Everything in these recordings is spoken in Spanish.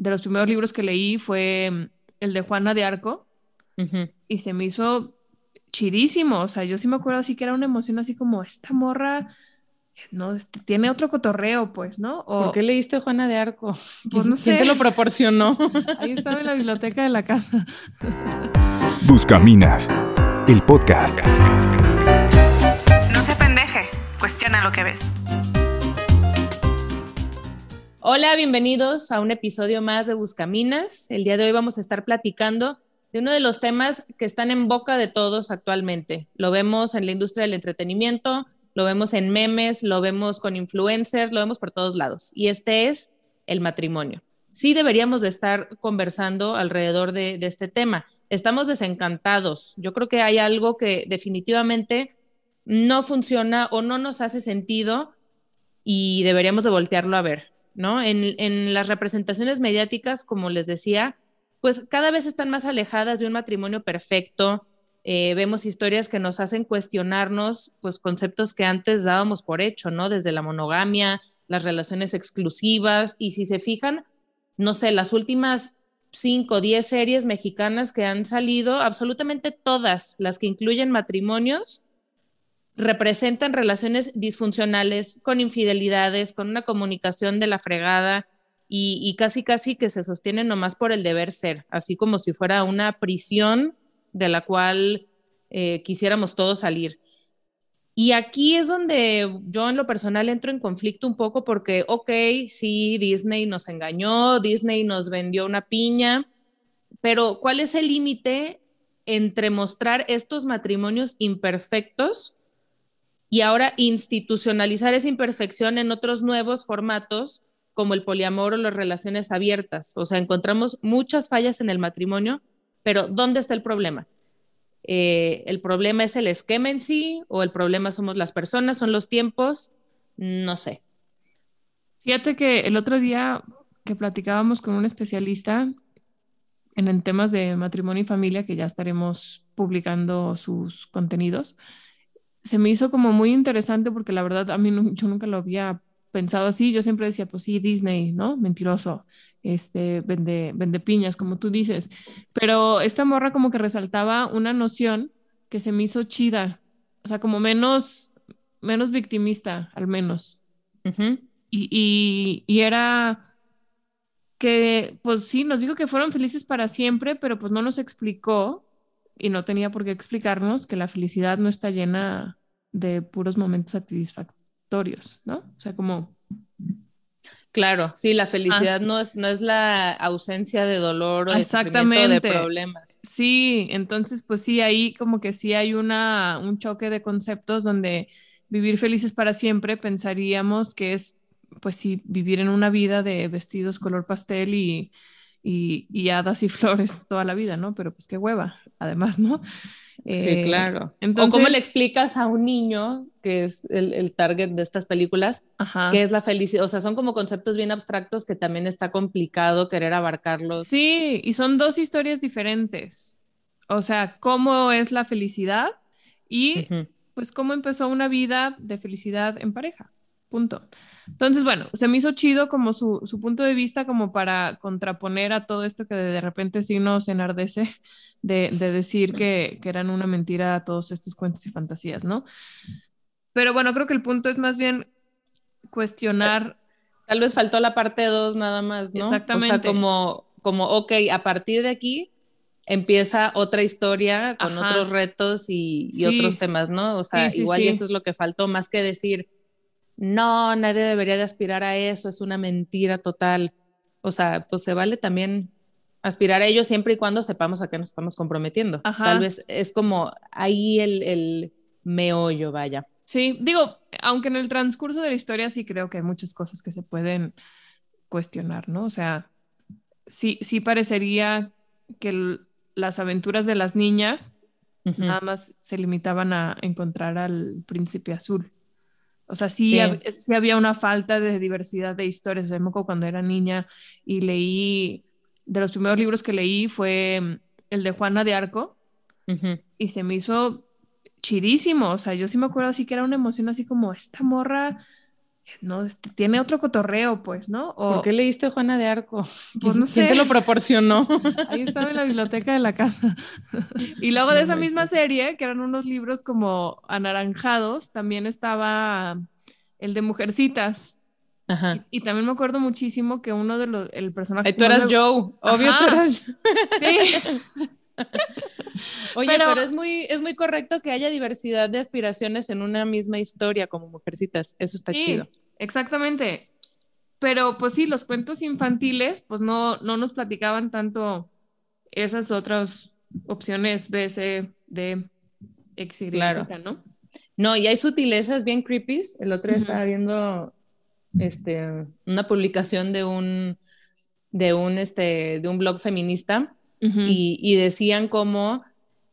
de los primeros libros que leí fue mm, el de Juana de Arco y se me hizo chidísimo, o sea, yo sí me acuerdo así que era una emoción así como esta morra no, este, tiene otro cotorreo, pues, ¿no? ¿Por qué leíste Juana de Arco? Pues no ¿Quién te lo proporcionó? Ahí estaba en la biblioteca de la casa. Buscaminas, el podcast. No se pendeje, cuestiona lo que ves. Hola, bienvenidos a un episodio más de Buscaminas. El día de hoy vamos a estar platicando de uno de los temas que están en boca de todos actualmente. Lo vemos en la industria del entretenimiento, lo vemos en memes, lo vemos con influencers, lo vemos por todos lados. Y este es el matrimonio. Sí deberíamos de estar conversando alrededor de, de este tema. Estamos desencantados. Yo creo que hay algo que definitivamente no funciona o no nos hace sentido y deberíamos de voltearlo a ver. ¿No? En, las representaciones mediáticas, como les decía, pues cada vez están más alejadas de un matrimonio perfecto. Eh, vemos historias que nos hacen cuestionarnos, pues conceptos que antes dábamos por hecho, ¿no? Desde la monogamia, las relaciones exclusivas, y si se fijan, no sé, las últimas cinco o diez series mexicanas que han salido, absolutamente todas las que incluyen matrimonios, representan relaciones disfuncionales, con infidelidades, con una comunicación de la fregada y, casi casi que se sostienen nomás por el deber ser, así como si fuera una prisión de la cual eh, quisiéramos todos salir. Y aquí es donde yo en lo personal entro en conflicto un poco porque, ok, sí, Disney nos engañó, Disney nos vendió una piña, pero ¿cuál es el límite entre mostrar estos matrimonios imperfectos y ahora institucionalizar esa imperfección en otros nuevos formatos como el poliamor o las relaciones abiertas. O sea, encontramos muchas fallas en el matrimonio, pero ¿dónde está el problema? Eh, ¿El problema es el esquema en sí o el problema somos las personas, son los tiempos? No sé. Fíjate que el otro día que platicábamos con un especialista en temas de matrimonio y familia, que ya estaremos publicando sus contenidos, se me hizo como muy interesante porque la verdad a mí yo nunca lo había pensado así. Yo siempre decía, pues sí, Disney, ¿no? Mentiroso, este, vende, vende piñas, como tú dices. Pero esta morra como que resaltaba una noción que se me hizo chida, o sea, como menos, menos victimista, al menos. y, y era que, pues sí, nos dijo que fueron felices para siempre, pero pues no nos explicó y no tenía por qué explicarnos que la felicidad no está llena de puros momentos satisfactorios, ¿no? O sea, como... Claro, sí, la felicidad ah. no, es, no es la ausencia de dolor o de problemas. Sí, entonces, pues sí, ahí como que sí hay una, un choque de conceptos donde vivir felices para siempre pensaríamos que es, pues sí, vivir en una vida de vestidos color pastel y y, hadas y flores toda la vida, ¿no? Pero pues qué hueva, además, ¿no? sí, eh, claro. Entonces, o cómo le explicas a un niño, que es el, target de estas películas, qué es la felicidad. O sea, son como conceptos bien abstractos que también está complicado querer abarcarlos. Sí, y son dos historias diferentes. O sea, cómo es la felicidad y pues cómo empezó una vida de felicidad en pareja. Punto. Entonces, bueno, se me hizo chido como su, punto de vista como para contraponer a todo esto que de repente sí nos enardece de, decir que, eran una mentira todos estos cuentos y fantasías, ¿no? Pero bueno, creo que el punto es más bien cuestionar. Tal vez faltó la parte 2 nada más, ¿no? Exactamente. O sea, como, como, ok, a partir de aquí empieza otra historia con otros retos y, otros temas, ¿no? O sea, igual y eso es lo que faltó, más que decir no, nadie debería de aspirar a eso, es una mentira total. O sea, pues se vale también aspirar a ello siempre y cuando sepamos a qué nos estamos comprometiendo. Tal vez es como ahí el, el meollo, vaya. Sí, digo, aunque en el transcurso de la historia sí creo que hay muchas cosas que se pueden cuestionar, ¿no? O sea, sí, sí parecería que las aventuras de las niñas nada más se limitaban a encontrar al príncipe azul. O sea, sí, había una falta de diversidad de historias. O cuando era niña y leí, de los primeros libros que leí fue mm, el de Juana de Arco y se me hizo chidísimo. O sea, yo sí me acuerdo así que era una emoción así como esta morra, no, este, tiene otro cotorreo, pues, ¿no? O, ¿Por qué leíste Juana de Arco? Pues no ¿Quién te sé. lo proporcionó? Ahí estaba en la biblioteca de la casa. Y luego de esa misma serie, que eran unos libros como anaranjados, también estaba el de Mujercitas. Ajá. Y también me acuerdo muchísimo que uno de los, el personaje... Tú eras me- Joe, obvio tú eras. Sí, Oye, Pero- pero, es, muy, es muy correcto que haya diversidad de aspiraciones en una misma historia como Mujercitas. Eso está sí, chido. exactamente. Pero pues sí, los cuentos infantiles, pues no, no nos platicaban tanto esas otras opciones B, C, D, X, Y, Claro. Z, ¿no? No, y hay sutilezas bien creepy. El otro día estaba viendo este, una publicación de un, de un, este, de un blog feminista Y, y decían como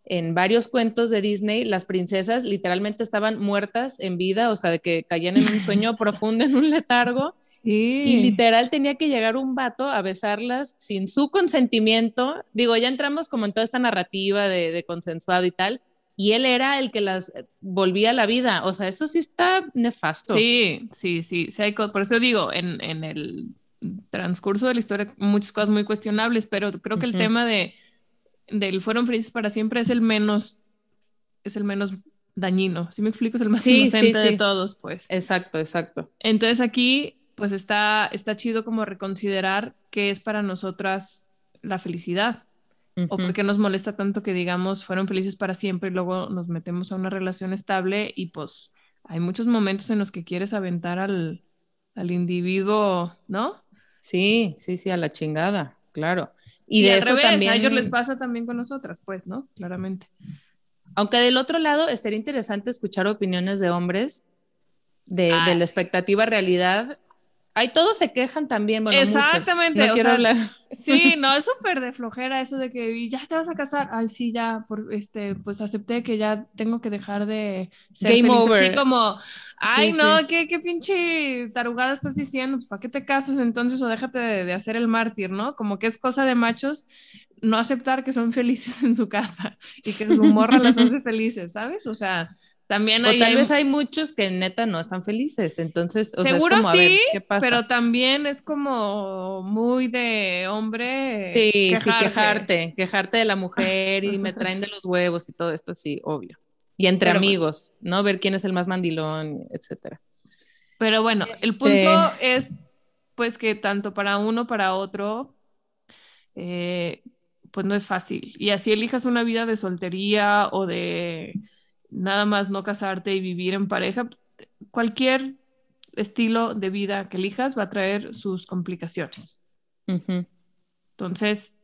en varios cuentos de Disney las princesas literalmente estaban muertas en vida, o sea, de que caían en un sueño profundo, en un letargo, Sí. y literal tenía que llegar un vato a besarlas sin su consentimiento. Digo, ya entramos como en toda esta narrativa de, de consensuado y tal, y él era el que las volvía a la vida, o sea, eso sí está nefasto. Sí, sí, sí, sí hay por eso digo, en, en el transcurso de la historia muchas cosas muy cuestionables, pero creo que el tema de del fueron felices para siempre es el menos, es el menos dañino, si me explico, es el más Sí, sí, inocente de todos, pues. Exacto, exacto. Entonces aquí, pues está, está chido como reconsiderar qué es para nosotras la felicidad, o por qué nos molesta tanto que digamos fueron felices para siempre y luego nos metemos a una relación estable y pues hay muchos momentos en los que quieres aventar al, al individuo, ¿no? Sí, sí, sí, a la chingada, claro. Y, Y, de al eso revés, también, a ellos les pasa también con nosotras, pues, ¿no? Claramente. aunque del otro lado estaría interesante escuchar opiniones de hombres de, Ah. de la expectativa realidad. Ay, todos se quejan también, bueno, muchos. Exactamente, No o quiero sea, hablar. Sí, no, es súper de flojera eso de que "Y ya te vas a casar. Ay, sí, ya, por, este, pues acepté que ya tengo que dejar de ser Game feliz. over. Así como, ay, Sí, no, sí. ¿qué, qué pinche tarugada estás diciendo? Pues, ¿para qué te casas entonces o déjate de, de hacer el mártir, ¿no? Como que es cosa de machos no aceptar que son felices en su casa y que su morra las hace felices, ¿sabes? O sea, también O hay, tal hay- vez hay muchos que neta no están felices, entonces, o sea, es Seguro como, a ver, sí, ¿qué pasa? pero también es como muy de hombre Sí, sí, quejarte, quejarte de la mujer y me traen de los huevos y todo esto, sí, obvio. Y entre Pero bueno. amigos, ¿no? Ver quién es el más mandilón, etcétera. Pero bueno, el Este- punto es pues que tanto para uno para otro, eh, pues no es fácil. Y así elijas una vida de soltería o de nada más no casarte y vivir en pareja, cualquier estilo de vida que elijas va a traer sus complicaciones. Entonces,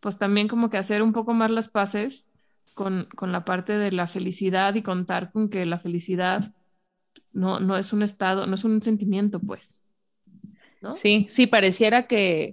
pues también como que hacer un poco más las paces con, con la parte de la felicidad y contar con que la felicidad no, no es un estado, no es un sentimiento, pues. ¿No? Sí, sí, pareciera que,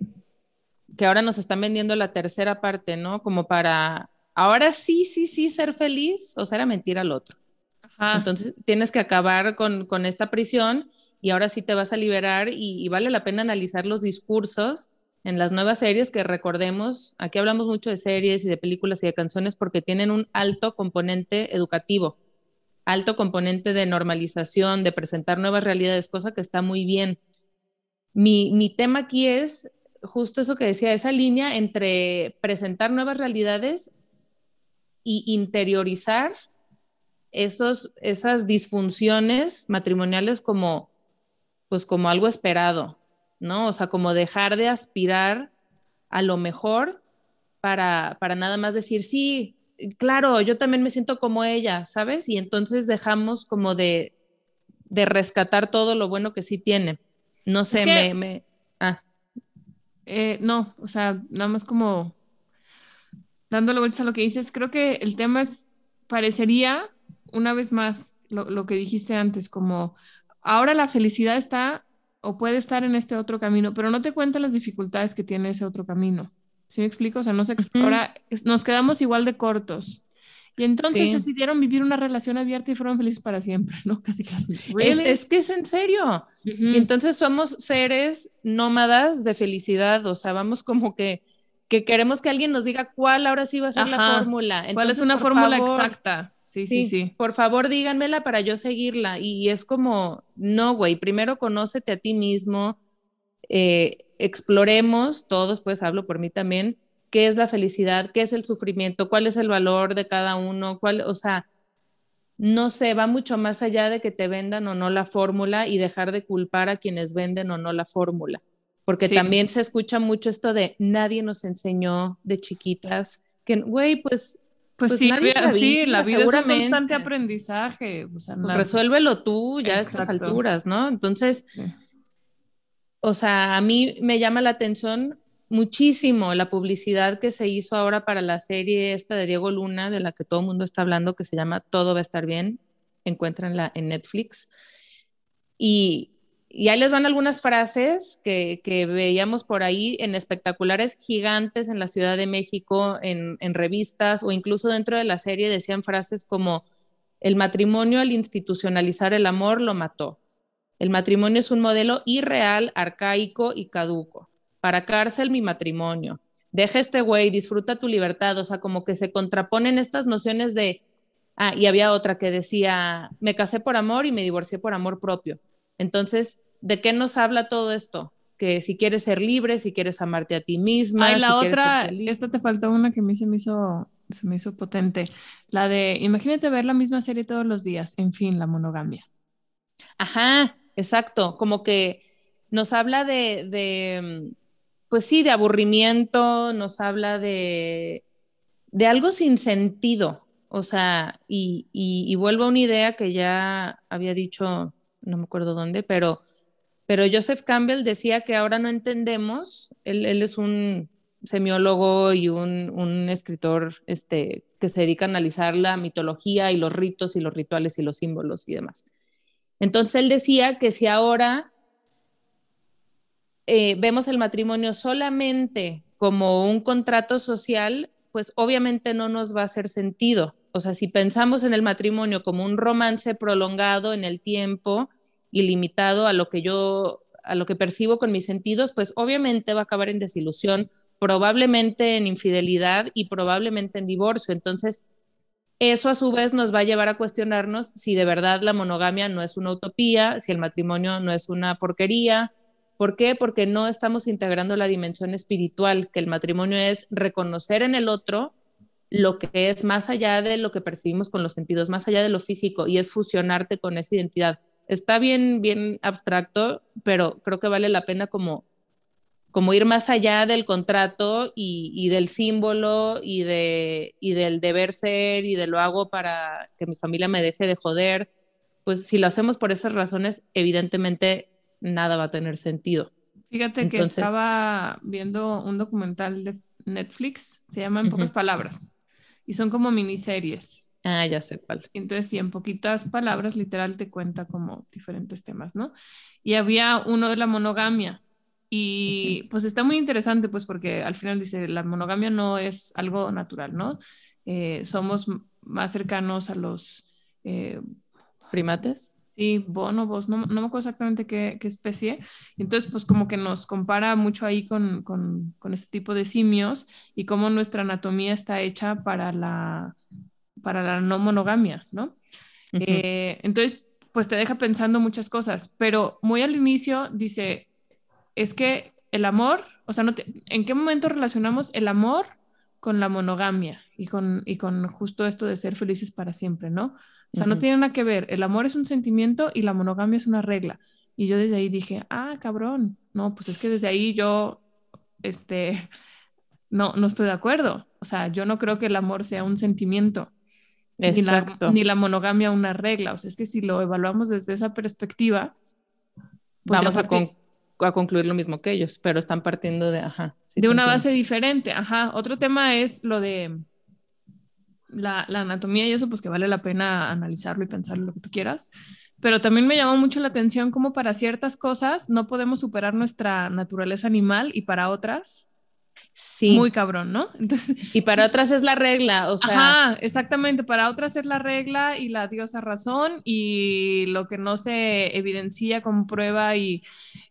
que ahora nos están vendiendo la tercera parte, ¿no? Como para, ahora sí, sí, sí, ser feliz, o sea, era mentir al otro. Ajá. Entonces tienes que acabar con, con esta prisión y ahora sí te vas a liberar y, y vale la pena analizar los discursos en las nuevas series que recordemos, aquí hablamos mucho de series y de películas y de canciones porque tienen un alto componente educativo, alto componente de normalización, de presentar nuevas realidades, cosa que está muy bien. Mi, mi tema aquí es justo eso que decía, esa línea entre presentar nuevas realidades y interiorizar esos, esas disfunciones matrimoniales como, pues como algo esperado, ¿no? O sea, como dejar de aspirar a lo mejor para, para nada más decir, sí, claro, yo también me siento como ella, ¿sabes? Y entonces dejamos como de, de rescatar todo lo bueno que sí tiene. No sé, que- me, me... Ah, Eh, no, o sea, nada más como dándole vueltas a lo que dices, creo que el tema es, parecería, una vez más, lo, lo que dijiste antes, como ahora la felicidad está o puede estar en este otro camino, pero no te cuentan las dificultades que tiene ese otro camino. ¿Sí me explico? O sea, no se explora, es- nos quedamos igual de cortos. Y entonces Sí. decidieron vivir una relación abierta y fueron felices para siempre, ¿no? Casi, casi. es, ¿Really? es que es en serio. Ujú. Y entonces somos seres nómadas de felicidad, o sea, vamos como que que queremos que alguien nos diga cuál ahora sí va a ser la fórmula. ¿Cuál es una fórmula favor, exacta? Sí, sí, sí. Por favor, díganmela para yo seguirla. Y es como, no, güey, primero conócete a ti mismo, eh, exploremos todos, pues hablo por mí también, qué es la felicidad, qué es el sufrimiento, cuál es el valor de cada uno, cuál, o sea, no sé, va mucho más allá de que te vendan o no la fórmula y dejar de culpar a quienes venden o no la fórmula. Porque Sí. también se escucha mucho esto de nadie nos enseñó de chiquitas, que, güey, pues, Pues, Pues sí, nadie la sí, vida, la vida es un constante aprendizaje. O sea, pues resuélvelo tú ya a estas Exacto. alturas, ¿no? Entonces, sí. o sea, a mí me llama la atención muchísimo la publicidad que se hizo ahora para la serie esta de Diego Luna, de la que todo el mundo está hablando, que se llama Todo va a estar bien. Encuéntranla en Netflix. Y, y ahí les van algunas frases que, veíamos por ahí en espectaculares gigantes en la Ciudad de México, en, en revistas o incluso dentro de la serie decían frases como, el matrimonio al institucionalizar el amor lo mató. El matrimonio es un modelo irreal, arcaico y caduco. Para cárcel mi matrimonio. Deja este güey, disfruta tu libertad. O sea, como que se contraponen estas nociones de... Ah, y había otra que decía, me casé por amor y me divorcié por amor propio. Entonces, ¿de qué nos habla todo esto? Que si quieres ser libre, si quieres amarte a ti misma. Ay, si la ser otra, esta te faltó una que a mí se me hizo, se me hizo potente. La de, imagínate ver la misma serie todos los días. En fin, la monogamia. Ajá, exacto, como que nos habla de, de, pues sí, de aburrimiento, nos habla de, de algo sin sentido, o sea, y, y, y vuelvo a una idea que ya había dicho, no me acuerdo dónde, pero, pero Joseph Campbell decía que ahora no entendemos, él, él es un semiólogo y un, un escritor este, que se dedica a analizar la mitología y los ritos y los rituales y los símbolos y demás. Entonces él decía que si ahora eh, vemos el matrimonio solamente como un contrato social, pues obviamente no nos va a hacer sentido. O sea, si pensamos en el matrimonio como un romance prolongado en el tiempo y limitado a lo que yo, a lo que percibo con mis sentidos, pues obviamente va a acabar en desilusión, probablemente en infidelidad y probablemente en divorcio. Entonces, eso a su vez nos va a llevar a cuestionarnos si de verdad la monogamia no es una utopía, si el matrimonio no es una porquería. ¿Por qué? Porque no estamos integrando la dimensión espiritual, que el matrimonio es reconocer en el otro lo que es más allá de lo que percibimos con los sentidos, más allá de lo físico, y es fusionarte con esa identidad. Está bien, bien abstracto, pero creo que vale la pena como como ir más allá del contrato y, y del símbolo y, de, y del deber ser y de lo hago para que mi familia me deje de joder, pues si lo hacemos por esas razones, evidentemente nada va a tener sentido. Fíjate que estaba viendo un documental de Netflix, se llama En pocas palabras, y son como miniseries. Ah, ya sé cuál. Entonces, sí, en poquitas palabras, literal, te cuenta como diferentes temas, ¿no? Y había uno de la monogamia. Y pues está muy interesante, pues porque al final dice, la monogamia no es algo natural, ¿no? Eh, somos más cercanos a los, eh, ¿Primates? Sí, bonobos, no, no me acuerdo exactamente qué, qué especie. Entonces, pues como que nos compara mucho ahí con, con, con este tipo de simios y cómo nuestra anatomía está hecha para la, para la no monogamia, ¿no? Ujú. Eh, entonces, pues te deja pensando muchas cosas, pero muy al inicio dice, es que el amor, o sea, no te- ¿en qué momento relacionamos el amor con la monogamia y con, y con justo esto de ser felices para siempre, ¿no? O sea, no tiene nada que ver, el amor es un sentimiento y la monogamia es una regla. Y yo desde ahí dije, ah, cabrón, no, pues es que desde ahí yo, este, no, no estoy de acuerdo. O sea, yo no creo que el amor sea un sentimiento ni la, Exacto. ni la monogamia una regla. O sea, es que si lo evaluamos desde esa perspectiva, pues Vamos a, con- a concluir lo mismo que ellos, pero están partiendo de, ajá. sí de una entiendo. base diferente. Ajá. Otro tema es lo de la, la anatomía y eso, pues que vale la pena analizarlo y pensarlo lo que tú quieras. Pero también me llamó mucho la atención cómo para ciertas cosas no podemos superar nuestra naturaleza animal y para otras Sí. Muy cabrón, ¿no? Entonces, y para sí. otras es la regla, o sea, Ajá, exactamente. Para otras es la regla y la diosa razón y lo que no se evidencia con prueba y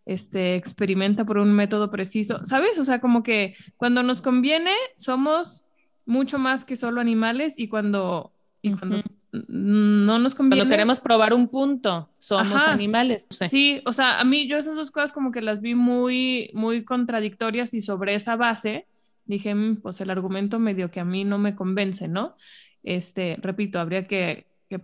este, experimenta por un método preciso. ¿Sabes? O sea, como que cuando nos conviene somos mucho más que solo animales y cuando, y cuando Ujú. no nos conviene. cuando queremos probar un punto, somos Ajá. animales. Sí, o sea, a mí yo esas dos cosas como que las vi muy, muy contradictorias y sobre esa base dije, "Mm, pues el argumento medio que a mí no me convence, ¿no? Este, repito, habría que, que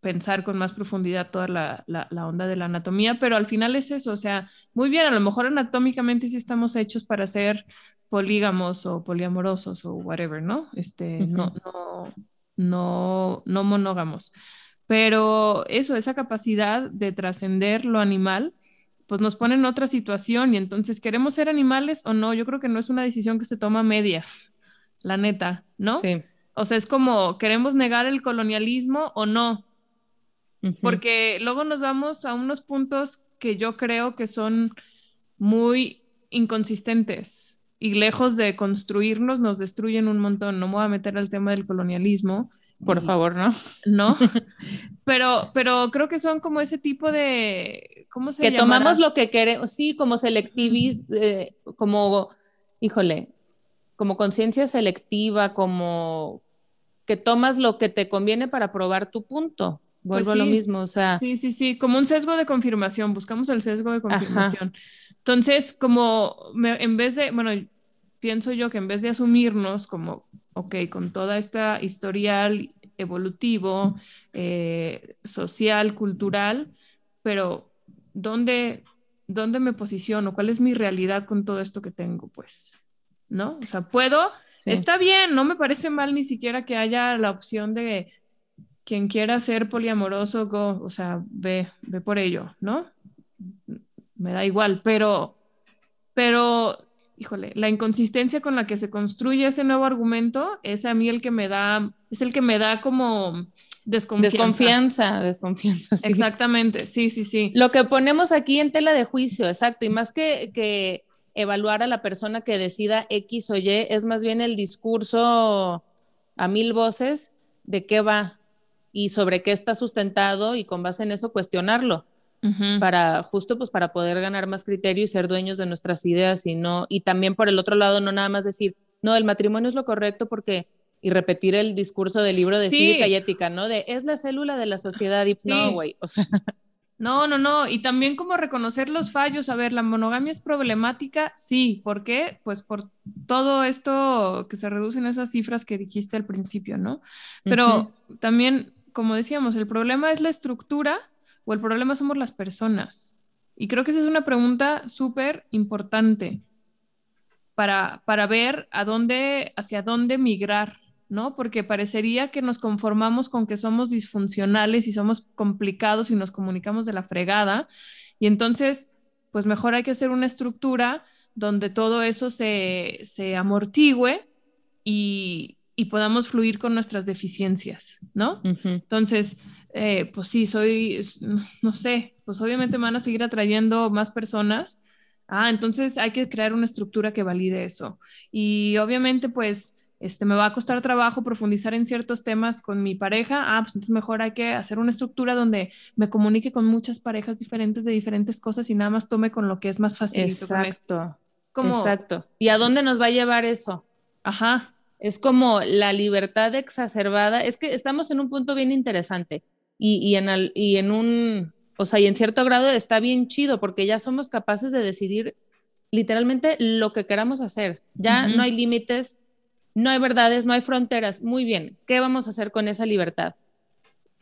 pensar con más profundidad toda la, la, la onda de la anatomía, pero al final es eso, o sea, muy bien, a lo mejor anatómicamente sí estamos hechos para ser polígamos o poliamorosos o whatever, ¿no? Este, no, no, no, no monógamos. Pero eso, esa capacidad de trascender lo animal, pues nos pone en otra situación y entonces, ¿queremos ser animales o no? Yo creo que no es una decisión que se toma a medias, la neta, ¿no? Sí. O sea, es como, ¿queremos negar el colonialismo o no? Porque luego nos vamos a unos puntos que yo creo que son muy inconsistentes y lejos de construirnos, nos destruyen un montón. No me voy a meter al tema del colonialismo, Por favor, ¿no? ¿no? Pero, pero creo que son como ese tipo de, ¿cómo se Que llamará? tomamos lo que queremos, sí, como selectivis, eh, como, híjole, como conciencia selectiva, como que tomas lo que te conviene para probar tu punto. Pues Vuelvo a lo mismo, o sea, Sí, sí, sí, como un sesgo de confirmación, buscamos el sesgo de confirmación. Entonces, como me- en vez de, bueno, pienso yo que en vez de asumirnos como, ok, con toda esta historial evolutivo, eh, social, cultural, pero ¿dónde, ¿dónde me posiciono? ¿Cuál es mi realidad con todo esto que tengo? Pues, ¿no? O sea, puedo, sí. está bien, no me parece mal ni siquiera que haya la opción de quien quiera ser poliamoroso, go, o sea, ve, ve por ello, ¿no? Me da igual, pero, pero, híjole, la inconsistencia con la que se construye ese nuevo argumento es a mí el que me da, es el que me da como desconfianza. Desconfianza, desconfianza, sí. Exactamente, sí, sí, sí. Lo que ponemos aquí en tela de juicio, exacto, y más que, que evaluar a la persona que decida X o Y, es más bien el discurso a mil voces de qué va y sobre qué está sustentado y con base en eso cuestionarlo para justo pues para poder ganar más criterio y ser dueños de nuestras ideas y no y también por el otro lado no nada más decir no el matrimonio es lo correcto porque y repetir el discurso del libro de Sí. cívica y ética no de es la célula de la sociedad y Sí. no güey o sea No, no, no. Y también como reconocer los fallos. A ver, la monogamia es problemática, sí. ¿Por qué? Pues por todo esto que se reducen esas cifras que dijiste al principio, ¿no? Pero también, como decíamos, el problema es la estructura o el problema somos las personas. Y creo que esa es una pregunta súper importante para, para ver hacia dónde migrar, ¿no? Porque parecería que nos conformamos con que somos disfuncionales y somos complicados y nos comunicamos de la fregada. Y entonces, pues mejor hay que hacer una estructura donde todo eso se, se amortigüe y, y podamos fluir con nuestras deficiencias, ¿no? Entonces, eh, pues sí, soy, no, sé, pues obviamente me van a seguir atrayendo más personas. Ah, entonces hay que crear una estructura que valide eso. Y obviamente, pues, este, me va a costar trabajo profundizar en ciertos temas con mi pareja. Ah, pues entonces mejor hay que hacer una estructura donde me comunique con muchas parejas diferentes de diferentes cosas y nada más tome con lo que es más fácil. exacto Como, exacto y a dónde nos va a llevar eso Ajá, Es como la libertad exacerbada. Es que estamos en un punto bien interesante y, y en, al- y en un, o sea, y en cierto grado está bien chido porque ya somos capaces de decidir literalmente lo que queramos hacer. Ya no hay límites, no hay verdades, no hay fronteras. Muy bien, ¿qué vamos a hacer con esa libertad?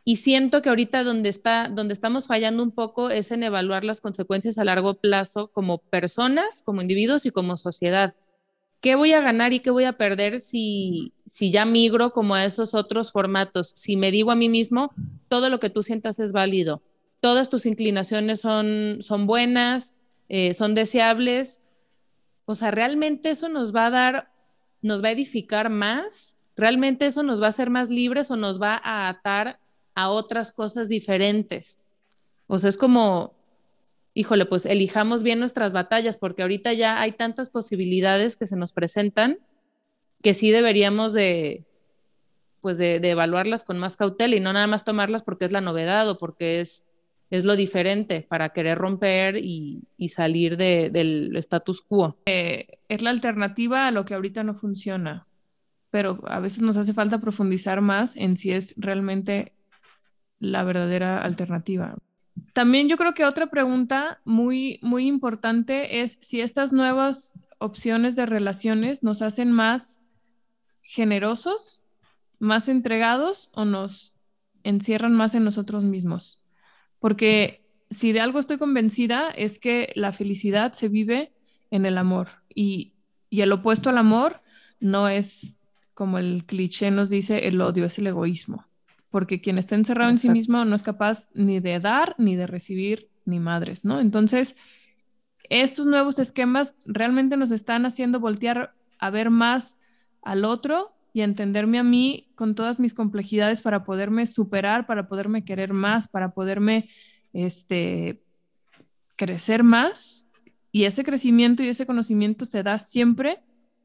Y siento que ahorita donde está, donde estamos fallando un poco es en evaluar las consecuencias a largo plazo como personas, como individuos y como sociedad. ¿Qué voy a ganar y qué voy a perder si, si ya migro como a esos otros formatos? Si me digo a mí mismo, todo lo que tú sientas es válido, todas tus inclinaciones son, son buenas, eh, son deseables. O sea, realmente eso nos va a dar, nos va a edificar más, realmente eso nos va a hacer más libres o nos va a atar a otras cosas diferentes. O sea, es como, híjole, pues elijamos bien nuestras batallas, porque ahorita ya hay tantas posibilidades que se nos presentan que sí deberíamos de, pues de, evaluarlas con más cautela y no nada más tomarlas porque es la novedad o porque es, es lo diferente para querer romper y, salir del status quo. Eh, es la alternativa a lo que ahorita no funciona, pero a veces nos hace falta profundizar más en si es realmente la verdadera alternativa. También yo creo que otra pregunta muy, muy importante es si estas nuevas opciones de relaciones nos hacen más generosos, más entregados o nos encierran más en nosotros mismos. Porque si de algo estoy convencida es que la felicidad se vive en el amor y, y el opuesto al amor no es como el cliché nos dice, el odio es el egoísmo porque quien está encerrado en sí mismo no es capaz ni de dar, ni de recibir, ni madres, ¿no? Entonces, estos nuevos esquemas realmente nos están haciendo voltear a ver más al otro y a entenderme a mí con todas mis complejidades para poderme superar, para poderme querer más, para poderme este, crecer más. Y ese crecimiento y ese conocimiento se da siempre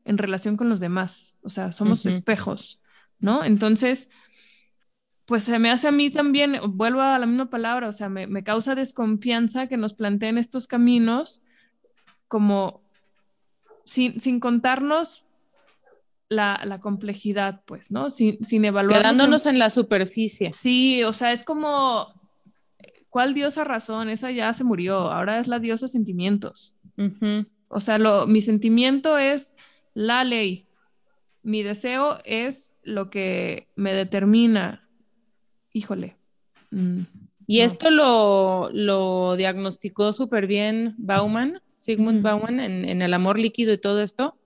en relación con los demás. O sea, somos espejos, ¿no? Entonces, pues se me hace a mí también, vuelvo a la misma palabra, o sea, me, causa desconfianza que nos planteen estos caminos como sin, sin contarnos la, complejidad, pues, ¿no? Sin, sin evaluar. Quedándonos en, la superficie. Sí, o sea, es como, ¿cuál diosa razón? Esa ya se murió, ahora es la diosa sentimientos. O sea, lo, mi sentimiento es la ley, mi deseo es lo que me determina, híjole. Mm, y esto lo, lo diagnosticó súper bien Bauman, Sigmund Bauman, en, El amor líquido y todo esto.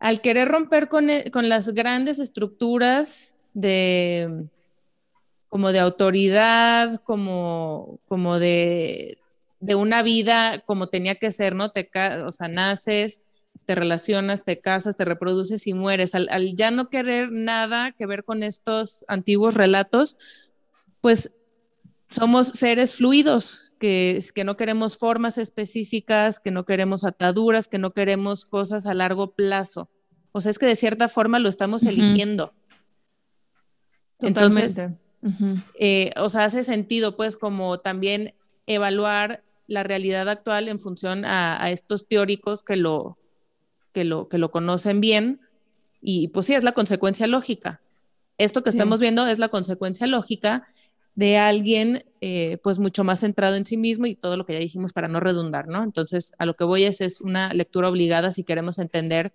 Al querer romper con, e, con las grandes estructuras de como de autoridad, como, como de, de una vida como tenía que ser, ¿no? Te, o sea, naces, te relacionas, te casas, te reproduces y mueres. Al, ya no querer nada que ver con estos antiguos relatos, pues somos seres fluidos, que, que no queremos formas específicas, que no queremos ataduras, que no queremos cosas a largo plazo. O sea, es que de cierta forma lo estamos eligiendo. Entonces, eh, o sea, hace sentido, pues, como también evaluar la realidad actual en función a estos teóricos que lo, que lo, que lo conocen bien y pues sí, es la consecuencia lógica. Esto que estamos viendo es la consecuencia lógica de alguien eh, pues mucho más centrado en sí mismo y todo lo que ya dijimos para no redundar, ¿no? Entonces, a lo que voy es, es una lectura obligada si queremos entender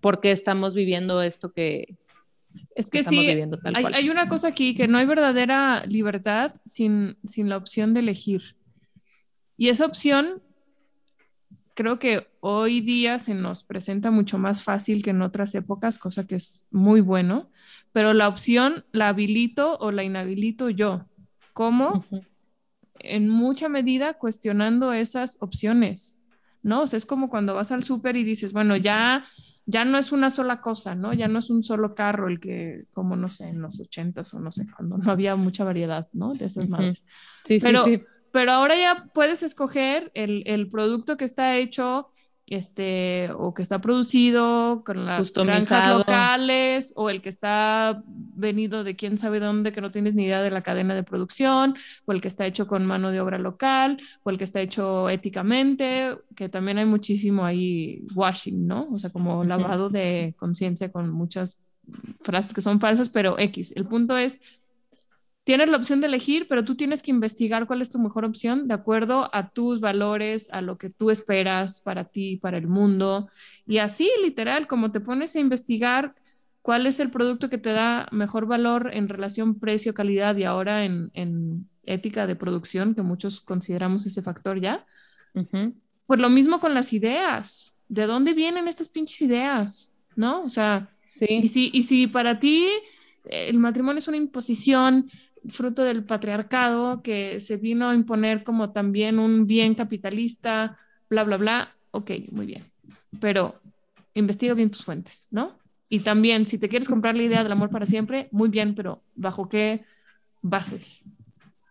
por qué estamos viviendo esto que... Es que, sí, hay, hay, una cosa aquí, que no hay verdadera libertad sin, sin la opción de elegir. Y esa opción creo que hoy día se nos presenta mucho más fácil que en otras épocas, cosa que es muy bueno, pero la opción la habilito o la inhabilito yo. ¿Cómo? En mucha medida cuestionando esas opciones, ¿no? O sea, es como cuando vas al súper y dices, bueno, ya ya no es una sola cosa, ¿no? Ya no es un solo carro el que, como no sé, en los ochentas o no sé, cuando no había mucha variedad, ¿no? De esas madres. Sí, sí, sí pero ahora ya puedes escoger el, producto que está hecho este, o que está producido con las granjas locales, o el que está venido de quién sabe dónde, que no tienes ni idea de la cadena de producción, o el que está hecho con mano de obra local, o el que está hecho éticamente, que también hay muchísimo ahí washing, ¿no? O sea, como lavado de conciencia con muchas frases que son falsas, pero X. El punto es tienes la opción de elegir, pero tú tienes que investigar cuál es tu mejor opción de acuerdo a tus valores, a lo que tú esperas para ti, para el mundo. Y así, literal, como te pones a investigar cuál es el producto que te da mejor valor en relación precio-calidad y ahora en, ética de producción, que muchos consideramos ese factor ya. Pues lo mismo con las ideas. ¿De dónde vienen estas pinches ideas? ¿No? O sea, sí. y, si, y si para ti el matrimonio es una imposición, fruto del patriarcado que se vino a imponer como también un bien capitalista, bla, bla, bla. Ok, muy bien. Pero investiga bien tus fuentes, ¿no? Y también, si te quieres comprar la idea del amor para siempre, muy bien, pero ¿bajo qué bases?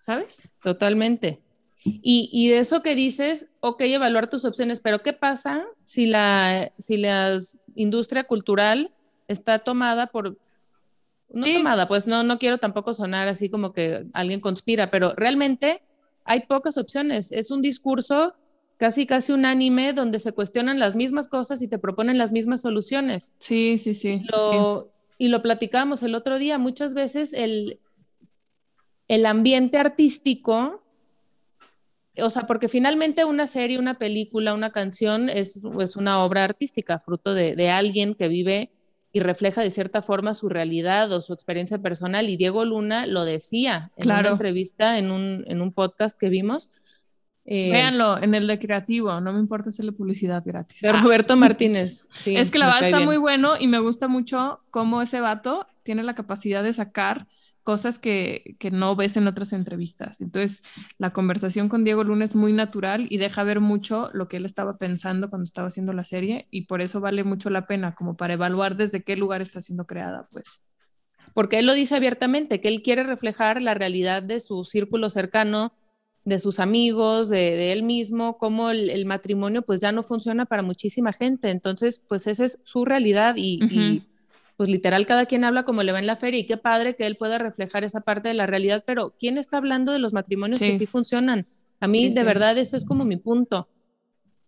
¿Sabes? Totalmente. Y, y de eso que dices, ok, evaluar tus opciones, pero ¿qué pasa si la, si la industria cultural está tomada por, no Sí. tomada, pues no, no quiero tampoco sonar así como que alguien conspira, pero realmente hay pocas opciones. Es un discurso casi, casi unánime donde se cuestionan las mismas cosas y te proponen las mismas soluciones. Sí, sí, sí. sí. Y lo platicamos el otro día, muchas veces el, el ambiente artístico, o sea, porque finalmente una serie, una película, una canción es, es una obra artística, fruto de, de alguien que vive y refleja de cierta forma su realidad o su experiencia personal. Y Diego Luna lo decía en Claro. una entrevista, en un, en un podcast que vimos. eh, Véanlo en el de creativo, no me importa hacerle publicidad gratis. de Ah, Roberto Martínez. Sí, es que la verdad está bien. muy bueno y me gusta mucho cómo ese vato tiene la capacidad de sacar cosas que, que no ves en otras entrevistas. Entonces, la conversación con Diego Luna es muy natural y deja ver mucho lo que él estaba pensando cuando estaba haciendo la serie y por eso vale mucho la pena, como para evaluar desde qué lugar está siendo creada, pues. porque él lo dice abiertamente, que él quiere reflejar la realidad de su círculo cercano, de sus amigos, de, de él mismo, cómo el, el matrimonio pues ya no funciona para muchísima gente. Entonces, pues esa es su realidad y, pues literal cada quien habla como le va en la feria y qué padre que él pueda reflejar esa parte de la realidad, pero ¿quién está hablando de los matrimonios que Sí. sí funcionan? A mí Sí, de sí. verdad eso es como mi punto.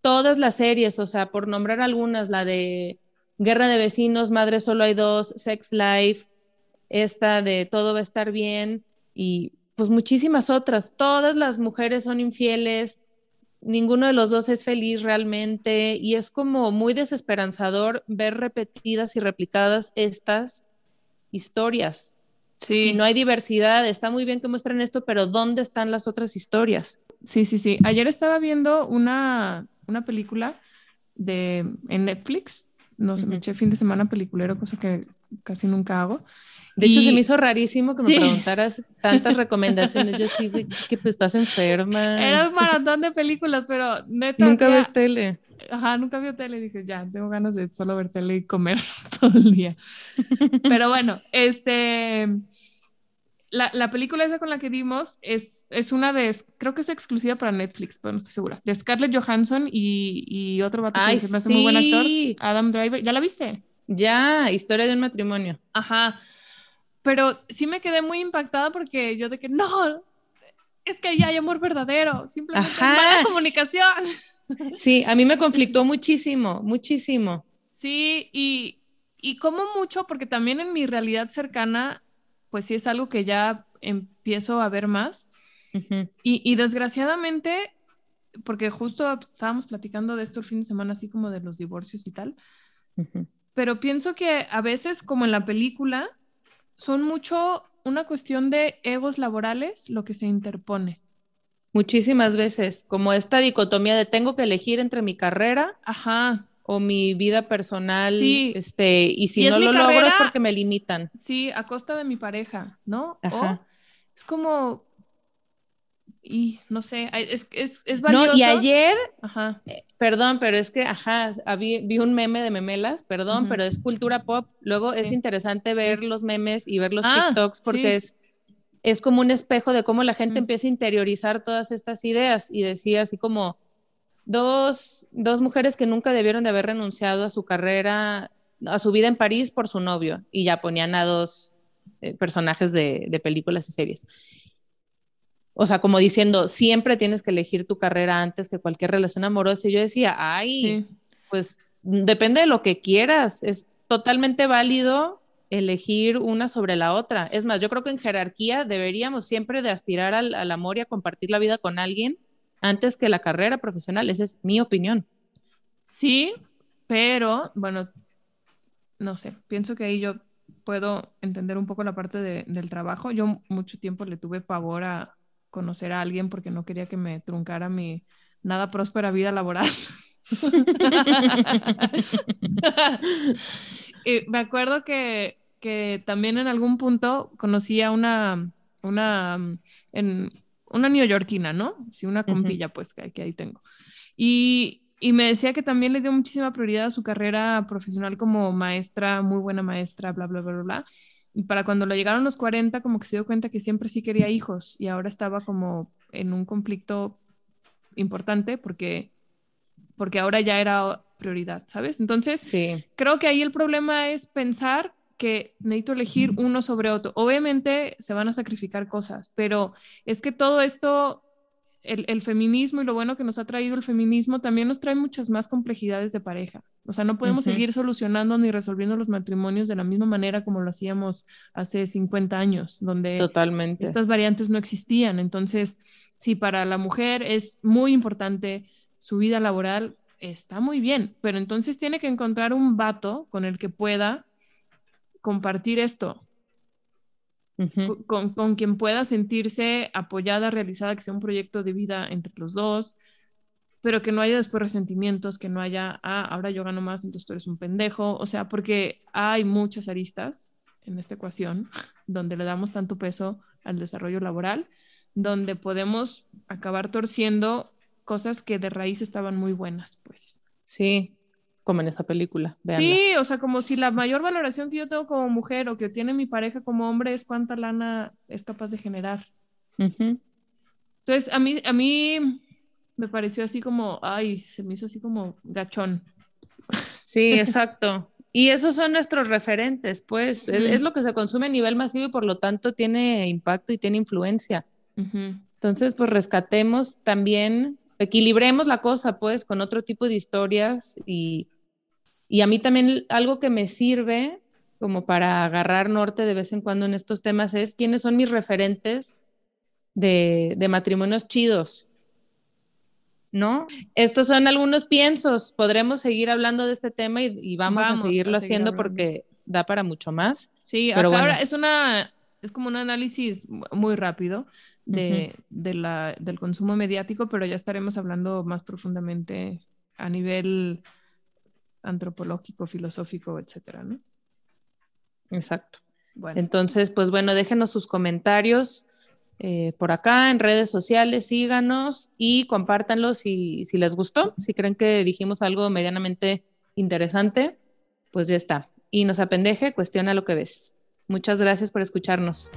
Todas las series, o sea, por nombrar algunas, la de Guerra de Vecinos, Madre Solo Hay Dos, Sex Life, esta de Todo va a estar bien y pues muchísimas otras. Todas las mujeres son infieles, ninguno de los dos es feliz realmente y es como muy desesperanzador ver repetidas y replicadas estas historias. Sí, Y no hay diversidad, está muy bien que muestren esto, pero ¿dónde están las otras historias? Sí, sí, sí. Ayer estaba viendo una, una película de, en Netflix. No sé, me eché fin de semana peliculero, cosa que casi nunca hago. De hecho, Y- se me hizo rarísimo que me Sí. preguntaras tantas recomendaciones. Yo sí, güey, que pues estás enferma. Era un maratón de películas, pero neta. Nunca ves tele. Ajá, nunca vi tele dije, ya, tengo ganas de solo ver tele y comer todo el día. Pero bueno, este, la, la película esa con la que dimos es, es una de, creo que es exclusiva para Netflix, pero no estoy segura, de Scarlett Johansson y, y otro vato que Ay, se me hace muy buen actor. Adam Driver. ¿Ya la viste? Ya, historia de un matrimonio. Ajá. Pero sí me quedé muy impactada porque yo de que no, es que ahí hay amor verdadero, simplemente Ajá. mala comunicación. Sí, a mí me conflictó muchísimo, muchísimo. Sí, y, y como mucho, porque también en mi realidad cercana, pues sí es algo que ya empiezo a ver más. Y, y desgraciadamente, porque justo estábamos platicando de esto el fin de semana, así como de los divorcios y tal, pero pienso que a veces, como en la película, son mucho una cuestión de egos laborales lo que se interpone. Muchísimas veces, como esta dicotomía de tengo que elegir entre mi carrera Ajá, o mi vida personal, Sí. este, y si Y no lo logro es porque me limitan. sí, a costa de mi pareja, ¿no? O es como, y no sé, es, es, es No, y ayer, Ajá, perdón, pero es que, ajá, vi un meme de memelas, perdón, pero es cultura pop. Luego es interesante ver los memes y ver los Ah, TikToks porque sí. es, es como un espejo de cómo la gente empieza a interiorizar todas estas ideas y decía así como dos, dos mujeres que nunca debieron de haber renunciado a su carrera, a su vida en París por su novio y ya ponían a dos eh, personajes de, de películas y series. O sea, como diciendo, siempre tienes que elegir tu carrera antes que cualquier relación amorosa. Y yo decía, ay, sí. pues depende de lo que quieras. Es totalmente válido elegir una sobre la otra. Es más, yo creo que en jerarquía deberíamos siempre de aspirar al, al amor y a compartir la vida con alguien antes que la carrera profesional. Esa es mi opinión. Sí, pero bueno, no sé, pienso que ahí yo puedo entender un poco la parte de- del trabajo. Yo mucho tiempo le tuve pavor a conocer a alguien porque no quería que me truncara mi nada próspera vida laboral. Y me acuerdo que, que también en algún punto conocí a una, una, mm, en, una neoyorquina, ¿no? Sí, una compilla, pues, que, que ahí tengo. Y, y me decía que también le dio muchísima prioridad a su carrera profesional como maestra, muy buena maestra, bla, bla, bla, bla, bla. Y para cuando le llegaron los 40, como que se dio cuenta que siempre sí quería hijos y ahora estaba como en un conflicto importante porque, porque ahora ya era prioridad, ¿sabes? Entonces, Sí, creo que ahí el problema es pensar que necesito elegir uno sobre otro. Obviamente se van a sacrificar cosas, pero es que todo esto, el, el feminismo y lo bueno que nos ha traído el feminismo también nos trae muchas más complejidades de pareja. O sea, no podemos seguir solucionando ni resolviendo los matrimonios de la misma manera como lo hacíamos hace 50 años, donde totalmente. estas variantes no existían. Entonces, si para la mujer es muy importante su vida laboral, está muy bien, pero entonces tiene que encontrar un vato con el que pueda compartir esto, Con, con quien pueda sentirse apoyada, realizada, que sea un proyecto de vida entre los dos, pero que no haya después resentimientos, que no haya, ah, ahora yo gano más, entonces tú eres un pendejo, o sea, porque hay muchas aristas en esta ecuación donde le damos tanto peso al desarrollo laboral, donde podemos acabar torciendo cosas que de raíz estaban muy buenas, pues. Sí, como en esa película. véanla. Sí, o sea, como si la mayor valoración que yo tengo como mujer o que tiene mi pareja como hombre es cuánta lana es capaz de generar. Ujú. Entonces, a mí, a mí me pareció así como, ay, se me hizo así como gachón. Sí, exacto. Y esos son nuestros referentes, pues. Es, Ujú. es lo que se consume a nivel masivo y por lo tanto tiene impacto y tiene influencia. Entonces, pues rescatemos también, equilibremos la cosa, pues, con otro tipo de historias y, y a mí también algo que me sirve como para agarrar norte de vez en cuando en estos temas es quiénes son mis referentes de, de matrimonios chidos, ¿no? Estos son algunos piensos, podremos seguir hablando de este tema y, y vamos, Vamos a a seguirlo seguir haciendo hablando. porque da para mucho más. Sí, Pero acá bueno. ahora es una, es como un análisis mu- muy rápido de, de la, del consumo mediático, pero ya estaremos hablando más profundamente a nivel antropológico, filosófico, etcétera, ¿no? Exacto. Bueno, Entonces, pues bueno, déjenos sus comentarios eh, por acá en redes sociales, síganos y compártanlos si, si les gustó, si creen que dijimos algo medianamente interesante, pues ya está. Y nos apendeje, cuestiona lo que ves. Muchas gracias por escucharnos.